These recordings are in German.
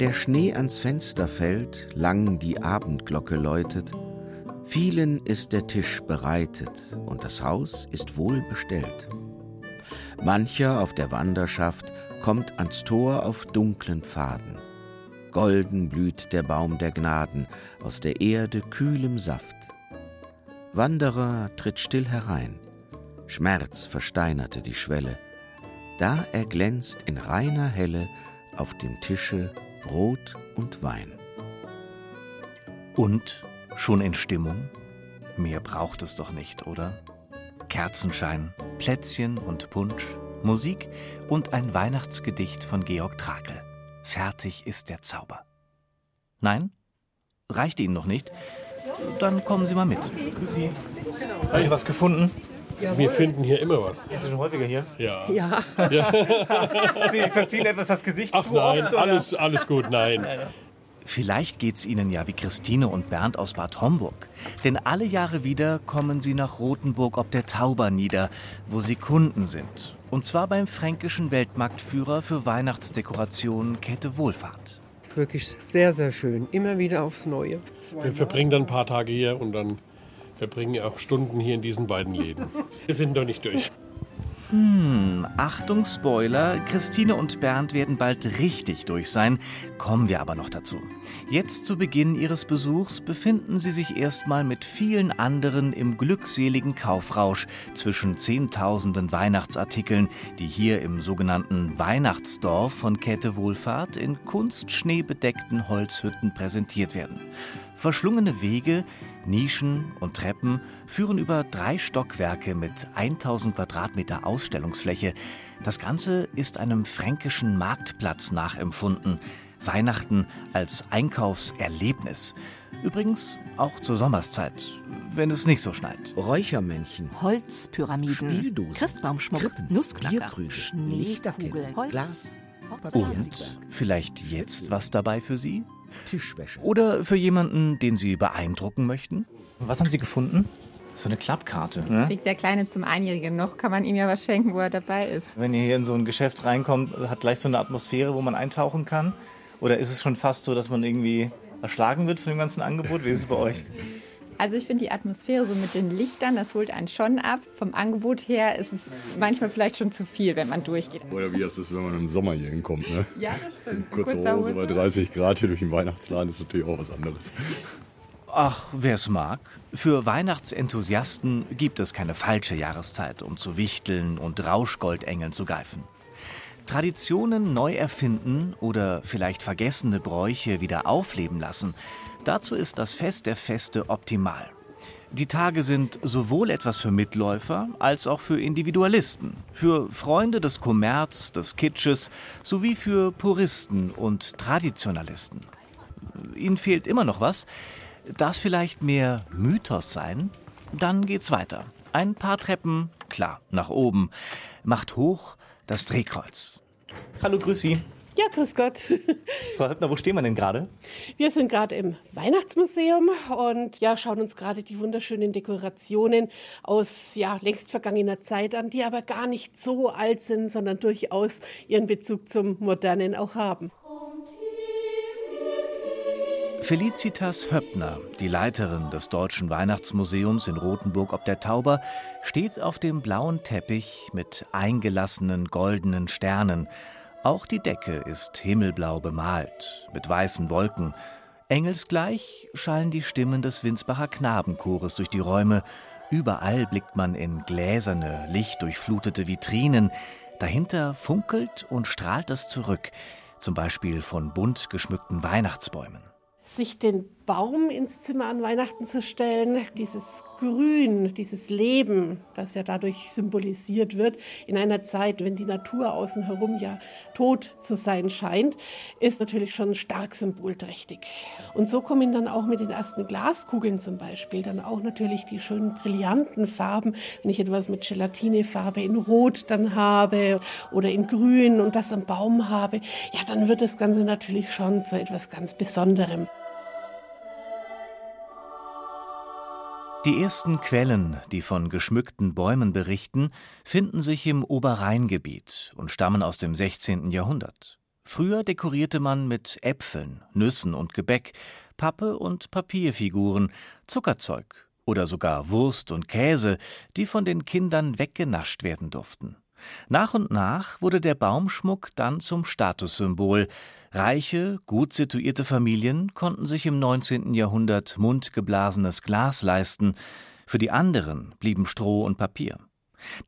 der Schnee ans Fenster fällt, lang die Abendglocke läutet, vielen ist der Tisch bereitet und das Haus ist wohl bestellt. Mancher auf der Wanderschaft kommt ans Tor auf dunklen Pfaden. Golden blüht der Baum der Gnaden aus der Erde kühlem Saft. Wanderer tritt still herein, Schmerz versteinerte die Schwelle, da erglänzt in reiner Helle auf dem Tische Brot und Wein. Und schon in Stimmung? Mehr braucht es doch nicht, oder? Kerzenschein, Plätzchen und Punsch, Musik und ein Weihnachtsgedicht von Georg Trakel. Fertig ist der Zauber. Nein? Reicht Ihnen noch nicht? Dann kommen Sie mal mit. Sie. Haben Sie was gefunden? Wir finden hier immer was. Ist Sie schon häufiger hier? Ja. Ja. Sie verziehen etwas das Gesicht Ach zu nein, oft? Oder? alles, alles gut, nein. Vielleicht geht's Ihnen ja wie Christine und Bernd aus Bad Homburg. Denn alle Jahre wieder kommen sie nach Rothenburg ob der Tauber nieder, wo sie Kunden sind. Und zwar beim fränkischen Weltmarktführer für Weihnachtsdekorationen Kette Wohlfahrt. Ist wirklich sehr, sehr schön. Immer wieder aufs Neue. Wir verbringen dann ein paar Tage hier und dann verbringen wir auch Stunden hier in diesen beiden Läden. Wir sind noch nicht durch. Achtung Spoiler, Christine und Bernd werden bald richtig durch sein, kommen wir aber noch dazu. Jetzt zu Beginn ihres Besuchs befinden sie sich erstmal mit vielen anderen im glückseligen Kaufrausch zwischen zehntausenden Weihnachtsartikeln, die hier im sogenannten Weihnachtsdorf von Käthe Wohlfahrt in kunstschneebedeckten Holzhütten präsentiert werden. Verschlungene Wege, Nischen und Treppen führen über drei Stockwerke mit 1000 Quadratmeter Ausstellungsfläche. Das Ganze ist einem fränkischen Marktplatz nachempfunden. Weihnachten als Einkaufserlebnis. Übrigens auch zur Sommerszeit, wenn es nicht so schneit. Räuchermännchen, Holzpyramiden, Spieldosen, Christbaumschmuck, Krippen, Nussknacker, Bierkrüge, Schneekugeln, Lichterketten, Holz, Glas, Und vielleicht jetzt was dabei für Sie? Tischwäsche. Oder für jemanden, den Sie beeindrucken möchten? Was haben Sie gefunden? So eine Klappkarte. Kriegt der Kleine zum Einjährigen noch, kann man ihm ja was schenken, wo er dabei ist. Wenn ihr hier in so ein Geschäft reinkommt, hat gleich so eine Atmosphäre, wo man eintauchen kann? Oder ist es schon fast so, dass man irgendwie erschlagen wird von dem ganzen Angebot? Wie ist es bei euch? Also ich finde die Atmosphäre so mit den Lichtern, das holt einen schon ab. Vom Angebot her ist es manchmal vielleicht schon zu viel, wenn man durchgeht. Oder wie ist es, wenn man im Sommer hier hinkommt, ne? Ja, das stimmt. Kurze Hose bei 30 Grad hier durch den Weihnachtsladen ist natürlich auch was anderes. Ach, wer es mag. Für Weihnachtsenthusiasten gibt es keine falsche Jahreszeit, um zu Wichteln und Rauschgoldengeln zu greifen. Traditionen neu erfinden oder vielleicht vergessene Bräuche wieder aufleben lassen, dazu ist das Fest der Feste optimal. Die Tage sind sowohl etwas für Mitläufer als auch für Individualisten, für Freunde des Kommerz, des Kitsches sowie für Puristen und Traditionalisten. Ihnen fehlt immer noch was? Das vielleicht mehr Mythos sein? Dann geht's weiter. Ein paar Treppen, klar, nach oben. Macht hoch das Drehkreuz. Hallo, grüß Sie. Ja, grüß Gott. Frau Höppner, wo stehen wir denn gerade? Wir sind gerade im Weihnachtsmuseum und ja, schauen uns gerade die wunderschönen Dekorationen aus ja, längst vergangener Zeit an, die aber gar nicht so alt sind, sondern durchaus ihren Bezug zum Modernen auch haben. Felicitas Höppner, die Leiterin des Deutschen Weihnachtsmuseums in Rothenburg ob der Tauber, steht auf dem blauen Teppich mit eingelassenen goldenen Sternen. Auch die Decke ist himmelblau bemalt, mit weißen Wolken. Engelsgleich schallen die Stimmen des Winsbacher Knabenchores durch die Räume. Überall blickt man in gläserne, lichtdurchflutete Vitrinen. Dahinter funkelt und strahlt es zurück, zum Beispiel von bunt geschmückten Weihnachtsbäumen. sich den Baum ins Zimmer an Weihnachten zu stellen, dieses Grün, dieses Leben, das ja dadurch symbolisiert wird, in einer Zeit, wenn die Natur außen herum ja tot zu sein scheint, ist natürlich schon stark symbolträchtig. Und so kommen dann auch mit den ersten Glaskugeln zum Beispiel dann auch natürlich die schönen brillanten Farben, wenn ich etwas mit Gelatinefarbe in Rot dann habe oder in Grün und das am Baum habe, ja, dann wird das Ganze natürlich schon zu etwas ganz Besonderem. Die ersten Quellen, die von geschmückten Bäumen berichten, finden sich im Oberrheingebiet und stammen aus dem 16. Jahrhundert. Früher dekorierte man mit Äpfeln, Nüssen und Gebäck, Pappe und Papierfiguren, Zuckerzeug oder sogar Wurst und Käse, die von den Kindern weggenascht werden durften. Nach und nach wurde der Baumschmuck dann zum Statussymbol. Reiche, gut situierte Familien konnten sich im 19. Jahrhundert mundgeblasenes Glas leisten, für die anderen blieben Stroh und Papier.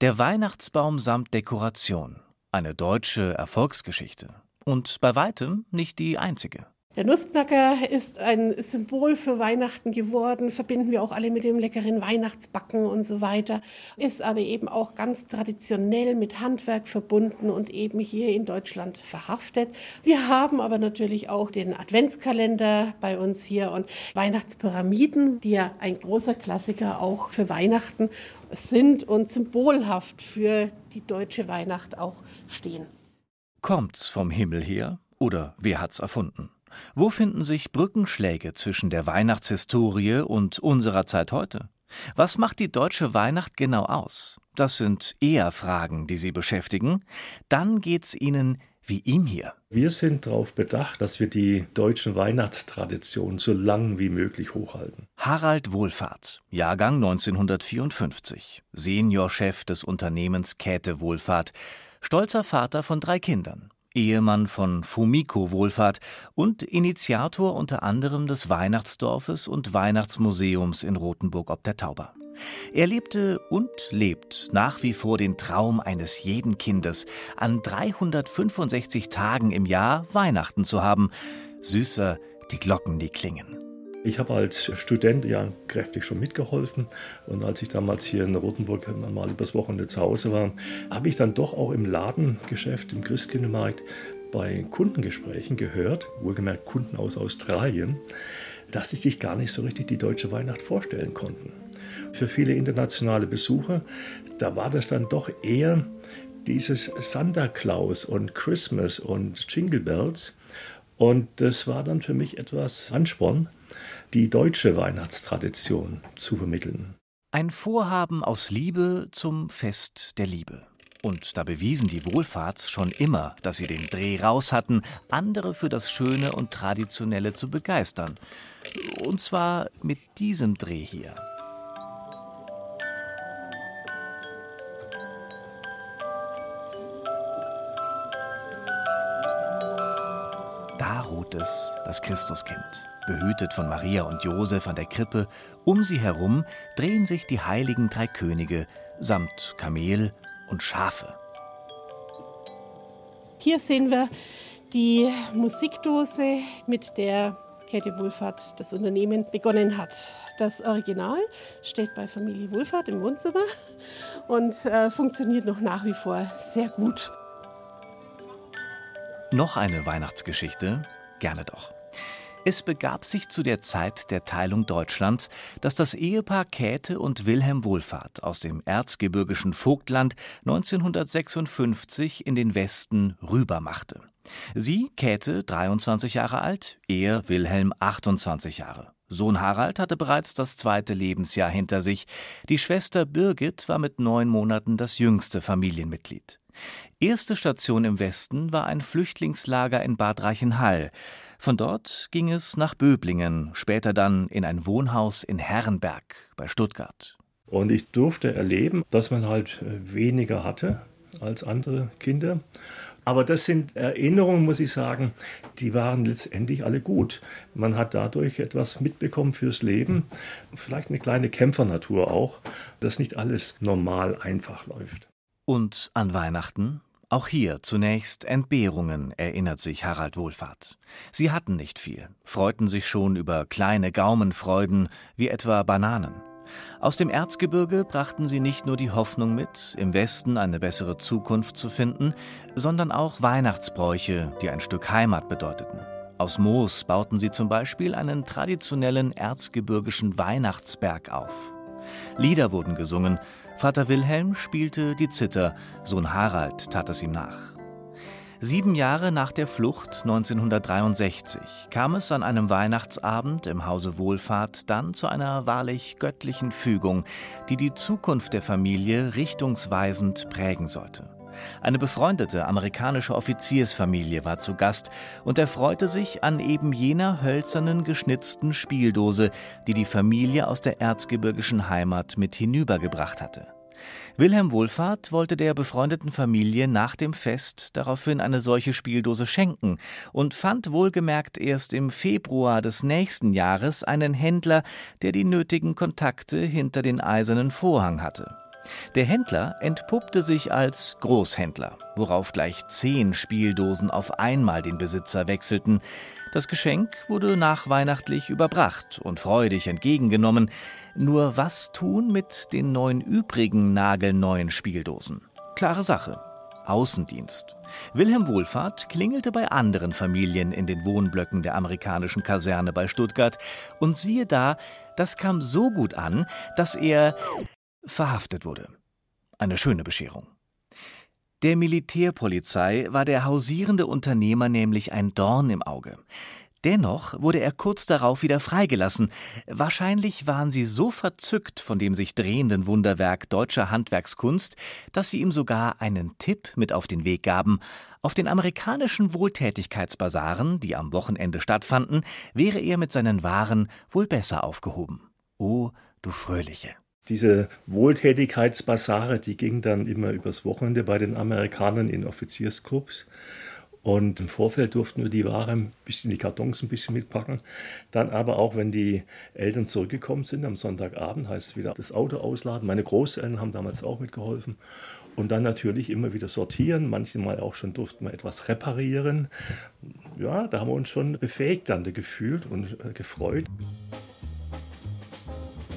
Der Weihnachtsbaum samt Dekoration, eine deutsche Erfolgsgeschichte und bei weitem nicht die einzige. Der Nussknacker ist ein Symbol für Weihnachten geworden, verbinden wir auch alle mit dem leckeren Weihnachtsbacken und so weiter, ist aber eben auch ganz traditionell mit Handwerk verbunden und eben hier in Deutschland verhaftet. Wir haben aber natürlich auch den Adventskalender bei uns hier und Weihnachtspyramiden, die ja ein großer Klassiker auch für Weihnachten sind und symbolhaft für die deutsche Weihnacht auch stehen. Kommt's vom Himmel her oder wer hat's erfunden? Wo finden sich Brückenschläge zwischen der Weihnachtshistorie und unserer Zeit heute? Was macht die deutsche Weihnacht genau aus? Das sind eher Fragen, die Sie beschäftigen. Dann geht's Ihnen wie ihm hier. Wir sind darauf bedacht, dass wir die deutschen Weihnachtstraditionen so lang wie möglich hochhalten. Harald Wohlfahrt, Jahrgang 1954, Seniorchef des Unternehmens Käthe Wohlfahrt, stolzer Vater von drei Kindern. Ehemann von Fumiko Wohlfahrt und Initiator unter anderem des Weihnachtsdorfes und Weihnachtsmuseums in Rothenburg ob der Tauber. Er lebte und lebt nach wie vor den Traum eines jeden Kindes, an 365 Tagen im Jahr Weihnachten zu haben. Süßer die Glocken, die klingen. Ich habe als Student ja kräftig schon mitgeholfen und als ich damals hier in Rothenburg mal übers Wochenende zu Hause war, habe ich dann doch auch im Ladengeschäft, im Christkindlmarkt bei Kundengesprächen gehört, wohlgemerkt Kunden aus Australien, dass sie sich gar nicht so richtig die deutsche Weihnacht vorstellen konnten. Für viele internationale Besucher, da war das dann doch eher dieses Santa Claus und Christmas und Jingle Bells. Und das war dann für mich etwas Ansporn, die deutsche Weihnachtstradition zu vermitteln. Ein Vorhaben aus Liebe zum Fest der Liebe. Und da bewiesen die Wohlfahrts schon immer, dass sie den Dreh raus hatten, andere für das Schöne und Traditionelle zu begeistern. Und zwar mit diesem Dreh hier. Ruht es, das Christuskind behütet von Maria und Josef an der Krippe, um sie herum drehen sich die heiligen drei Könige samt Kamel und Schafe. Hier sehen wir die Musikdose, mit der Käthe Wohlfahrt das Unternehmen begonnen hat. Das Original steht bei Familie Wohlfahrt im Wohnzimmer und äh, funktioniert noch nach wie vor sehr gut. Noch eine Weihnachtsgeschichte? Gerne doch. Es begab sich zu der Zeit der Teilung Deutschlands, dass das Ehepaar Käthe und Wilhelm Wohlfahrt aus dem erzgebirgischen Vogtland 1956 in den Westen rübermachte. Sie, Käthe, 23 Jahre alt, er, Wilhelm, 28 Jahre. Sohn Harald hatte bereits das zweite Lebensjahr hinter sich. Die Schwester Birgit war mit neun Monaten das jüngste Familienmitglied. Erste Station im Westen war ein Flüchtlingslager in Bad Reichenhall. Von dort ging es nach Böblingen, später dann in ein Wohnhaus in Herrenberg bei Stuttgart. Und ich durfte erleben, dass man halt äh, weniger hatte als andere Kinder. Aber das sind Erinnerungen, muss ich sagen, die waren letztendlich alle gut. Man hat dadurch etwas mitbekommen fürs Leben, vielleicht eine kleine Kämpfernatur auch, dass nicht alles normal einfach läuft. Und an Weihnachten? Auch hier zunächst Entbehrungen, erinnert sich Harald Wohlfahrt. Sie hatten nicht viel, freuten sich schon über kleine Gaumenfreuden, wie etwa Bananen. Aus dem Erzgebirge brachten sie nicht nur die Hoffnung mit, im Westen eine bessere Zukunft zu finden, sondern auch Weihnachtsbräuche, die ein Stück Heimat bedeuteten. Aus Moos bauten sie zum Beispiel einen traditionellen erzgebirgischen Weihnachtsberg auf. Lieder wurden gesungen, Vater Wilhelm spielte die Zither, Sohn Harald tat es ihm nach. Sieben Jahre nach der Flucht 1963 kam es an einem Weihnachtsabend im Hause Wohlfahrt dann zu einer wahrlich göttlichen Fügung, die die Zukunft der Familie richtungsweisend prägen sollte. Eine befreundete amerikanische Offiziersfamilie war zu Gast und erfreute sich an eben jener hölzernen geschnitzten Spieldose, die die Familie aus der erzgebirgischen Heimat mit hinübergebracht hatte. Wilhelm Wohlfahrt wollte der befreundeten Familie nach dem Fest daraufhin eine solche Spieldose schenken und fand wohlgemerkt erst im Februar des nächsten Jahres einen Händler, der die nötigen Kontakte hinter den eisernen Vorhang hatte. Der Händler entpuppte sich als Großhändler, worauf gleich zehn Spieldosen auf einmal den Besitzer wechselten. Das Geschenk wurde nachweihnachtlich überbracht und freudig entgegengenommen. Nur was tun mit den neun übrigen nagelneuen Spieldosen? Klare Sache. Außendienst. Wilhelm Wohlfahrt klingelte bei anderen Familien in den Wohnblöcken der amerikanischen Kaserne bei Stuttgart und siehe da, das kam so gut an, dass er verhaftet wurde. Eine schöne Bescherung. Der Militärpolizei war der hausierende Unternehmer nämlich ein Dorn im Auge. Dennoch wurde er kurz darauf wieder freigelassen. Wahrscheinlich waren sie so verzückt von dem sich drehenden Wunderwerk deutscher Handwerkskunst, dass sie ihm sogar einen Tipp mit auf den Weg gaben. Auf den amerikanischen Wohltätigkeitsbasaren, die am Wochenende stattfanden, wäre er mit seinen Waren wohl besser aufgehoben. O, du Fröhliche! Diese Wohltätigkeitsbasare, die gingen dann immer übers Wochenende bei den Amerikanern in Offiziersclubs. Und im Vorfeld durften wir die Ware ein bisschen, die Kartons ein bisschen mitpacken. Dann aber auch, wenn die Eltern zurückgekommen sind am Sonntagabend, heißt es wieder das Auto ausladen. Meine Großeltern haben damals auch mitgeholfen. Und dann natürlich immer wieder sortieren. Manchmal auch schon durften wir etwas reparieren. Ja, da haben wir uns schon befähigt dann gefühlt und äh, gefreut.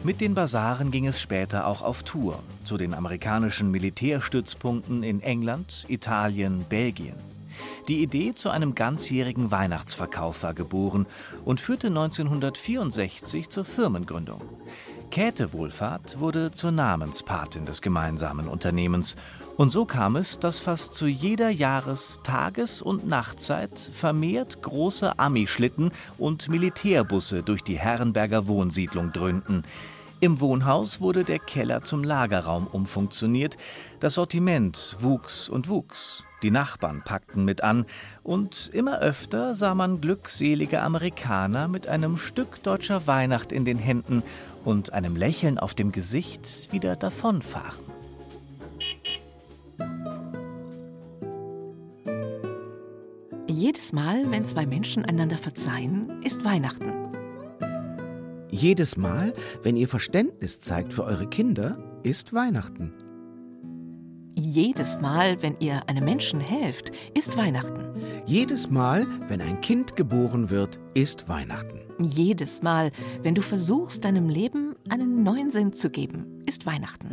Mit den Basaren ging es später auch auf Tour zu den amerikanischen Militärstützpunkten in England, Italien, Belgien. Die Idee zu einem ganzjährigen Weihnachtsverkauf war geboren und führte 1964 zur Firmengründung. Käthe Wohlfahrt wurde zur Namenspatin des gemeinsamen Unternehmens. Und so kam es, dass fast zu jeder Jahres-, Tages- und Nachtzeit vermehrt große Ami-Schlitten und Militärbusse durch die Herrenberger Wohnsiedlung dröhnten. Im Wohnhaus wurde der Keller zum Lagerraum umfunktioniert. Das Sortiment wuchs und wuchs. Die Nachbarn packten mit an und immer öfter sah man glückselige Amerikaner mit einem Stück deutscher Weihnacht in den Händen und einem Lächeln auf dem Gesicht wieder davonfahren. Jedes Mal, wenn zwei Menschen einander verzeihen, ist Weihnachten. Jedes Mal, wenn ihr Verständnis zeigt für eure Kinder, ist Weihnachten. Jedes Mal, wenn ihr einem Menschen helft, ist Weihnachten. Jedes Mal, wenn ein Kind geboren wird, ist Weihnachten. Jedes Mal, wenn du versuchst, deinem Leben einen neuen Sinn zu geben, ist Weihnachten.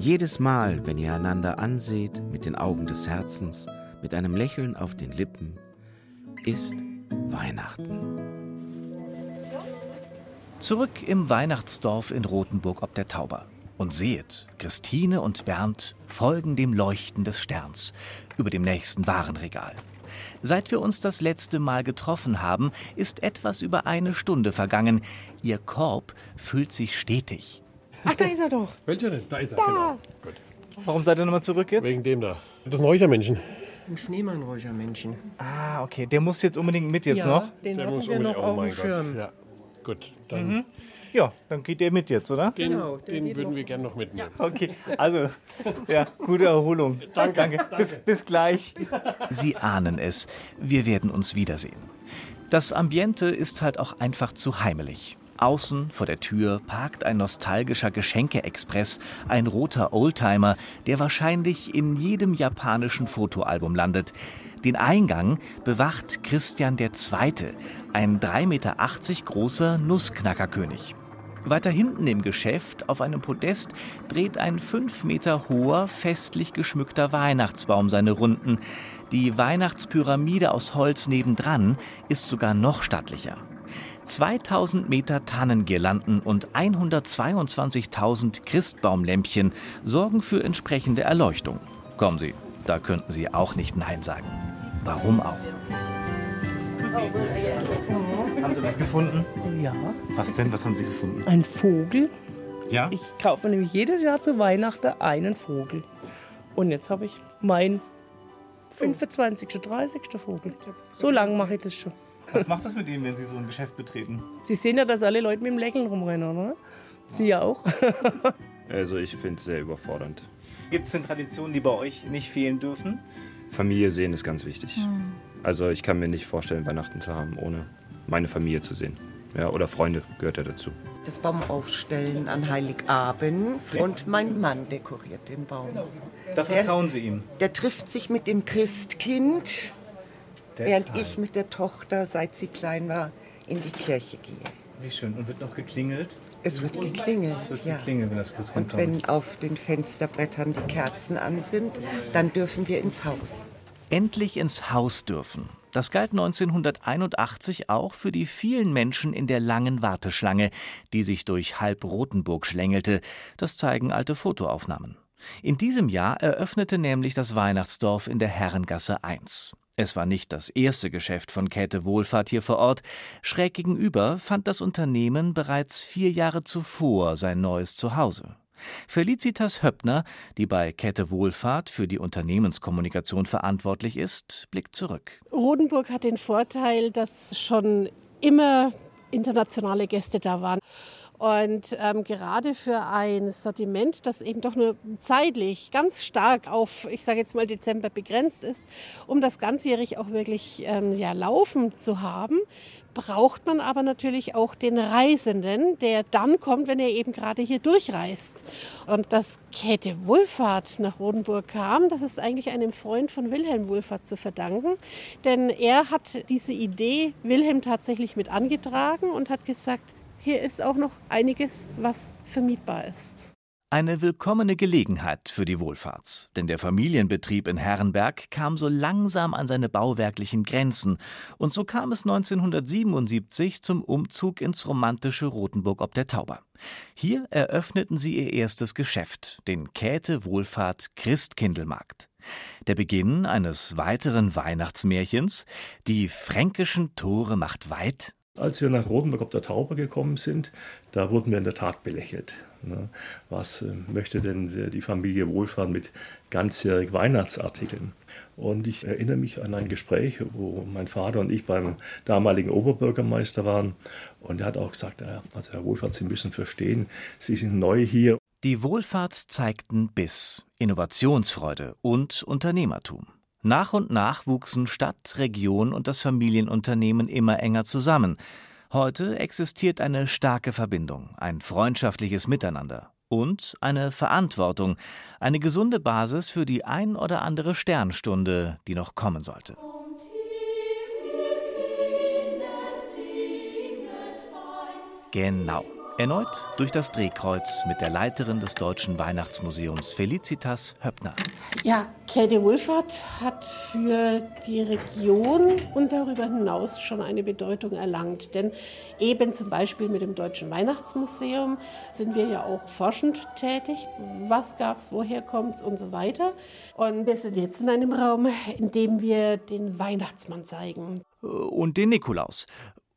Jedes Mal, wenn ihr einander anseht mit den Augen des Herzens, mit einem Lächeln auf den Lippen, ist Weihnachten. Zurück im Weihnachtsdorf in Rothenburg ob der Tauber. Und sehet, Christine und Bernd folgen dem Leuchten des Sterns über dem nächsten Warenregal. Seit wir uns das letzte Mal getroffen haben, ist etwas über eine Stunde vergangen. Ihr Korb füllt sich stetig. Ach, da ist er doch. Welcher denn? Da ist er, Da. genau. Gut. Warum seid ihr nochmal zurück jetzt? Wegen dem da. Das ist ein Räuchermännchen. Ein Schneemannräuchermännchen. Ah, okay. Der muss jetzt unbedingt mit jetzt noch. den Der hatten muss wir noch unbedingt- oh auf dem. Schirm. Ja. Gut, dann Mhm. Ja, dann geht der mit jetzt, oder? den, Genau, den geht würden noch. wir gerne noch mitnehmen. Okay, also, ja, gute Erholung. Danke. Bis, bis gleich. Sie ahnen es, wir werden uns wiedersehen. Das Ambiente ist halt auch einfach zu heimelig. Außen vor der Tür parkt ein nostalgischer Geschenke-Express, ein roter Oldtimer, der wahrscheinlich in jedem japanischen Fotoalbum landet. Den Eingang bewacht Christian II., ein 3,80 Meter großer Nussknackerkönig. Weiter hinten im Geschäft, auf einem Podest, dreht ein 5 Meter hoher, festlich geschmückter Weihnachtsbaum seine Runden. Die Weihnachtspyramide aus Holz nebendran ist sogar noch stattlicher. 2000 Meter Tannengirlanden und 122.000 Christbaumlämpchen sorgen für entsprechende Erleuchtung. Kommen Sie, da könnten Sie auch nicht Nein sagen. Warum auch? Haben Sie was gefunden? Ja, Was denn? Was haben Sie gefunden? ein Vogel. Ja? Ich kaufe nämlich jedes Jahr zu Weihnachten einen Vogel. Und jetzt habe ich meinen 25., 30. Vogel. So lange mache ich das schon. Was macht das mit Ihnen, wenn Sie so ein Geschäft betreten? Sie sehen ja, dass alle Leute mit dem Lächeln rumrennen, oder? Sie ja auch. also ich finde es sehr überfordernd. Gibt es denn Traditionen, die bei euch nicht fehlen dürfen? Familie sehen ist ganz wichtig. Mhm. Also ich kann mir nicht vorstellen, Weihnachten zu haben, ohne meine Familie zu sehen. Ja, oder Freunde gehört ja dazu. Das Baum aufstellen an Heiligabend und mein Mann dekoriert den Baum. Da vertrauen Sie ihm? Der trifft sich mit dem Christkind, Deshalb. während ich mit der Tochter, seit sie klein war, in die Kirche gehe. Wie schön. Und wird noch geklingelt? Es wird geklingelt, es wird ja. geklingelt, wenn das Christkind Und wenn auf den Fensterbrettern die Kerzen an sind, dann dürfen wir ins Haus. Endlich ins Haus dürfen. Das galt 1981 auch für die vielen Menschen in der langen Warteschlange, die sich durch halb Rotenburg schlängelte. Das zeigen alte Fotoaufnahmen. In diesem Jahr eröffnete nämlich das Weihnachtsdorf in der Herrengasse 1. Es war nicht das erste Geschäft von Käthe Wohlfahrt hier vor Ort. Schräg gegenüber fand das Unternehmen bereits vier Jahre zuvor sein neues Zuhause. Felicitas Höppner, die bei Käthe Wohlfahrt für die Unternehmenskommunikation verantwortlich ist, blickt zurück. Rodenburg hat den Vorteil, dass schon immer internationale Gäste da waren. Und ähm, gerade für ein Sortiment, das eben doch nur zeitlich ganz stark auf, ich sage jetzt mal Dezember begrenzt ist, um das ganzjährig auch wirklich ähm, ja, laufen zu haben, braucht man aber natürlich auch den Reisenden, der dann kommt, wenn er eben gerade hier durchreist. Und dass Käthe Wohlfahrt nach Rodenburg kam, das ist eigentlich einem Freund von Wilhelm Wohlfahrt zu verdanken. Denn er hat diese Idee Wilhelm tatsächlich mit angetragen und hat gesagt, hier ist auch noch einiges, was vermietbar ist. Eine willkommene Gelegenheit für die Wohlfahrts, denn der Familienbetrieb in Herrenberg kam so langsam an seine bauwerklichen Grenzen und so kam es 1977 zum Umzug ins romantische Rothenburg ob der Tauber. Hier eröffneten sie ihr erstes Geschäft, den Käthe Wohlfahrt Christkindlmarkt. Der Beginn eines weiteren Weihnachtsmärchens, die fränkischen Tore macht weit, als wir nach Rotenburg ob der Tauber gekommen sind, da wurden wir in der Tat belächelt. Ne? Was äh, möchte denn die Familie Wohlfahrt mit ganzjährig Weihnachtsartikeln? Und ich erinnere mich an ein Gespräch, wo mein Vater und ich beim damaligen Oberbürgermeister waren. Und er hat auch gesagt, also Herr Wohlfahrt, Sie müssen verstehen, Sie sind neu hier. Die Wohlfahrts zeigten Biss, Innovationsfreude und Unternehmertum. Nach und nach wuchsen Stadt, Region und das Familienunternehmen immer enger zusammen. Heute existiert eine starke Verbindung, ein freundschaftliches Miteinander und eine Verantwortung, eine gesunde Basis für die ein oder andere Sternstunde, die noch kommen sollte. Genau. Erneut durch das Drehkreuz mit der Leiterin des Deutschen Weihnachtsmuseums Felicitas Höppner. Ja, Käthe Wohlfahrt hat für die Region und darüber hinaus schon eine Bedeutung erlangt. Denn eben zum Beispiel mit dem Deutschen Weihnachtsmuseum sind wir ja auch forschend tätig. Was gab es, woher kommt es und so weiter. Und wir sind jetzt in einem Raum, in dem wir den Weihnachtsmann zeigen. Und den Nikolaus.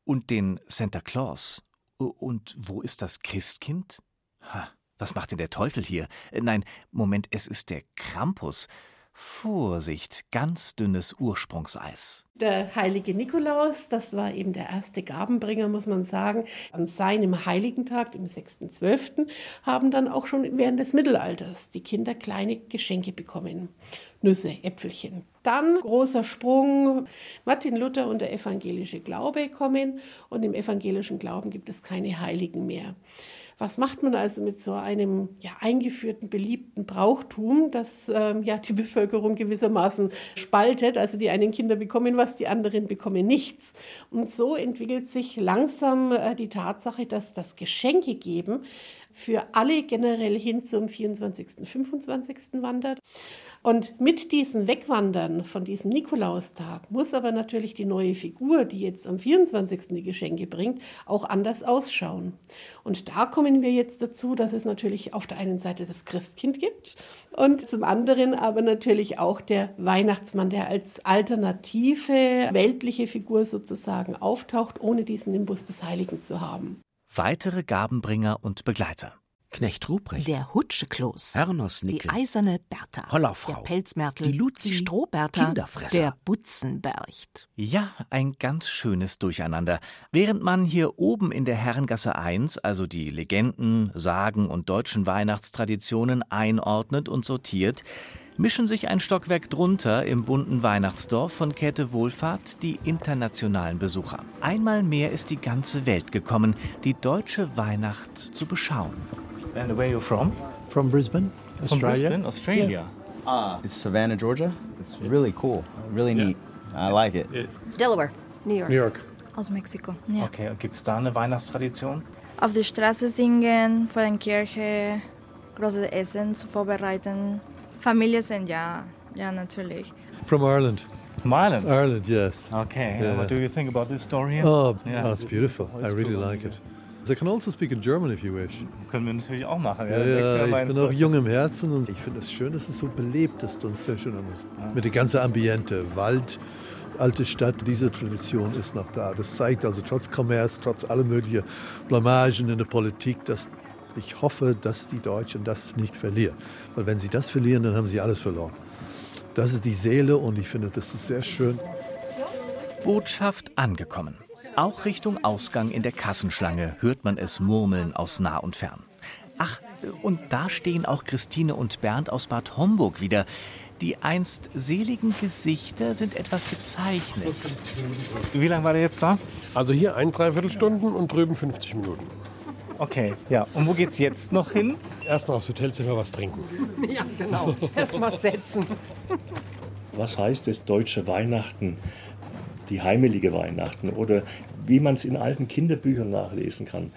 Und den Santa Claus. Und wo ist das Christkind? Ha, was macht denn der Teufel hier? Äh, nein, Moment, es ist der Krampus. Vorsicht, ganz dünnes Ursprungseis. Der heilige Nikolaus, das war eben der erste Gabenbringer, muss man sagen. An seinem heiligen Tag, dem 6.12., haben dann auch schon während des Mittelalters die Kinder kleine Geschenke bekommen. Nüsse, Äpfelchen. Dann großer Sprung, Martin Luther und der evangelische Glaube kommen und im evangelischen Glauben gibt es keine Heiligen mehr. Was macht man also mit so einem ja, eingeführten, beliebten Brauchtum, das ähm, ja die Bevölkerung gewissermaßen spaltet? Also die einen Kinder bekommen was, die anderen bekommen nichts. Und so entwickelt sich langsam äh, die Tatsache, dass das Geschenke geben für alle generell hin zum 24., 25. wandert. Und mit diesem Wegwandern von diesem Nikolaustag muss aber natürlich die neue Figur, die jetzt am 24. die Geschenke bringt, auch anders ausschauen. Und da kommen wir jetzt dazu, dass es natürlich auf der einen Seite das Christkind gibt und zum anderen aber natürlich auch der Weihnachtsmann, der als alternative weltliche Figur sozusagen auftaucht, ohne diesen Nimbus des Heiligen zu haben. Weitere Gabenbringer und Begleiter. Knecht Ruprecht, der Hutschekloß, Hörnersnickel, die eiserne Bertha, Hollerfrau, der Pelzmärtel, die Luzi, Strohbertha, Kinderfresser. der Butzenbercht. Ja, ein ganz schönes Durcheinander. Während man hier oben in der Herrengasse 1 also die Legenden, Sagen und deutschen Weihnachtstraditionen einordnet und sortiert, mischen sich ein Stockwerk drunter im bunten Weihnachtsdorf von Käthe Wohlfahrt die internationalen Besucher. Einmal mehr ist die ganze Welt gekommen, die deutsche Weihnacht zu beschauen. And where are you from? From Brisbane, From Australia. Brisbane, Australia. Ah, it's Savannah, Georgia. It's really cool, really neat. I like it. Delaware. New York. New York. Aus Mexiko. Ja. Okay, gibt es da eine Weihnachtstradition? Auf der Straße singen, vor der Kirche, großes Essen zu vorbereiten. Familie sind ja, ja natürlich. From Ireland. From Ireland? Ireland, yes. Okay, Yeah. what do you think about this story here? Oh, Yeah. oh, it's beautiful. I It's really cool. like it. I can also speak in German if you wish. Können wir natürlich auch machen. Ja, ja, mal ich bin auch jung im Herzen und ich finde es schön, dass es so belebt ist und sehr schön ist. Mit der ganzen Ambiente, Wald, alte Stadt, diese Tradition ist noch da. Das zeigt also trotz Kommerz, trotz aller möglichen Blamagen in der Politik, dass ich hoffe, dass die Deutschen das nicht verlieren. Weil wenn sie das verlieren, dann haben sie alles verloren. Das ist die Seele und ich finde, das ist sehr schön. Botschaft angekommen. Auch Richtung Ausgang in der Kassenschlange hört man es murmeln aus nah und fern. Ach, und da stehen auch Christine und Bernd aus Bad Homburg wieder. Die einst seligen Gesichter sind etwas gezeichnet. Wie lange war der jetzt da? Also hier ein Dreiviertelstunden und drüben 50 Minuten. Okay, ja. Und wo geht's jetzt noch hin? Erstmal aufs Hotelzimmer was trinken. Ja, genau. Erstmal setzen. Was heißt es deutsche Weihnachten, die heimelige Weihnachten oder wie man es in alten Kinderbüchern nachlesen kann?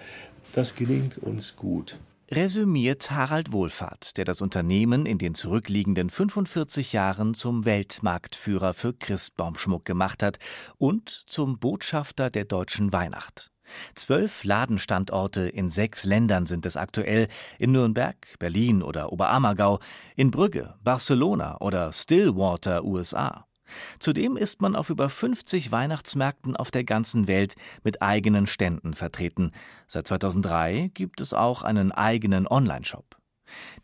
Das gelingt uns gut. Resümiert Harald Wohlfahrt, der das Unternehmen in den zurückliegenden 45 Jahren zum Weltmarktführer für Christbaumschmuck gemacht hat und zum Botschafter der deutschen Weihnacht. Zwölf Ladenstandorte in sechs Ländern sind es aktuell, in Nürnberg, Berlin oder Oberammergau, in Brügge, Barcelona oder Stillwater, USA. Zudem ist man auf über 50 Weihnachtsmärkten auf der ganzen Welt mit eigenen Ständen vertreten. Seit 2003 gibt es auch einen eigenen Onlineshop.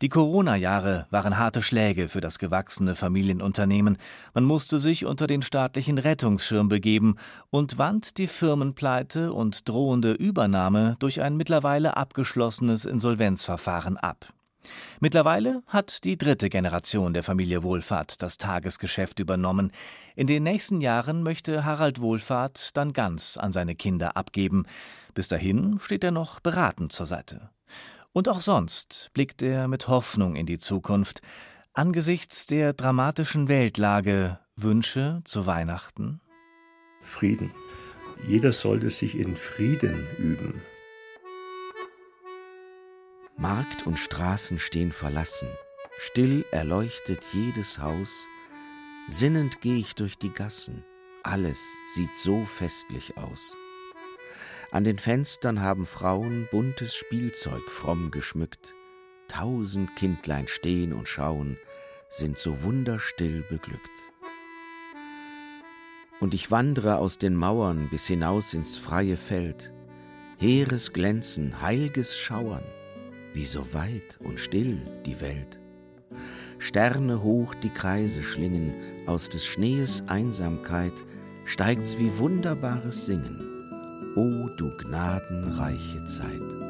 Die Corona-Jahre waren harte Schläge für das gewachsene Familienunternehmen. Man musste sich unter den staatlichen Rettungsschirm begeben und wand die Firmenpleite und drohende Übernahme durch ein mittlerweile abgeschlossenes Insolvenzverfahren ab. Mittlerweile hat die dritte Generation der Familie Wohlfahrt das Tagesgeschäft übernommen. In den nächsten Jahren möchte Harald Wohlfahrt dann ganz an seine Kinder abgeben. Bis dahin steht er noch beratend zur Seite. Und auch sonst blickt er mit Hoffnung in die Zukunft. Angesichts der dramatischen Weltlage Wünsche zu Weihnachten? Frieden. Jeder sollte sich in Frieden üben. Markt und Straßen stehen verlassen, still erleuchtet jedes Haus, sinnend geh ich durch die Gassen, alles sieht so festlich aus. An den Fenstern haben Frauen buntes Spielzeug fromm geschmückt, tausend Kindlein stehen und schauen, sind so wunderstill beglückt. Und ich wandre aus den Mauern bis hinaus ins freie Feld, heeres Glänzen, heilges Schauern, wie so weit und still die Welt. Sterne hoch die Kreise schlingen, aus des Schnees Einsamkeit steigt's wie wunderbares Singen. O du gnadenreiche Zeit.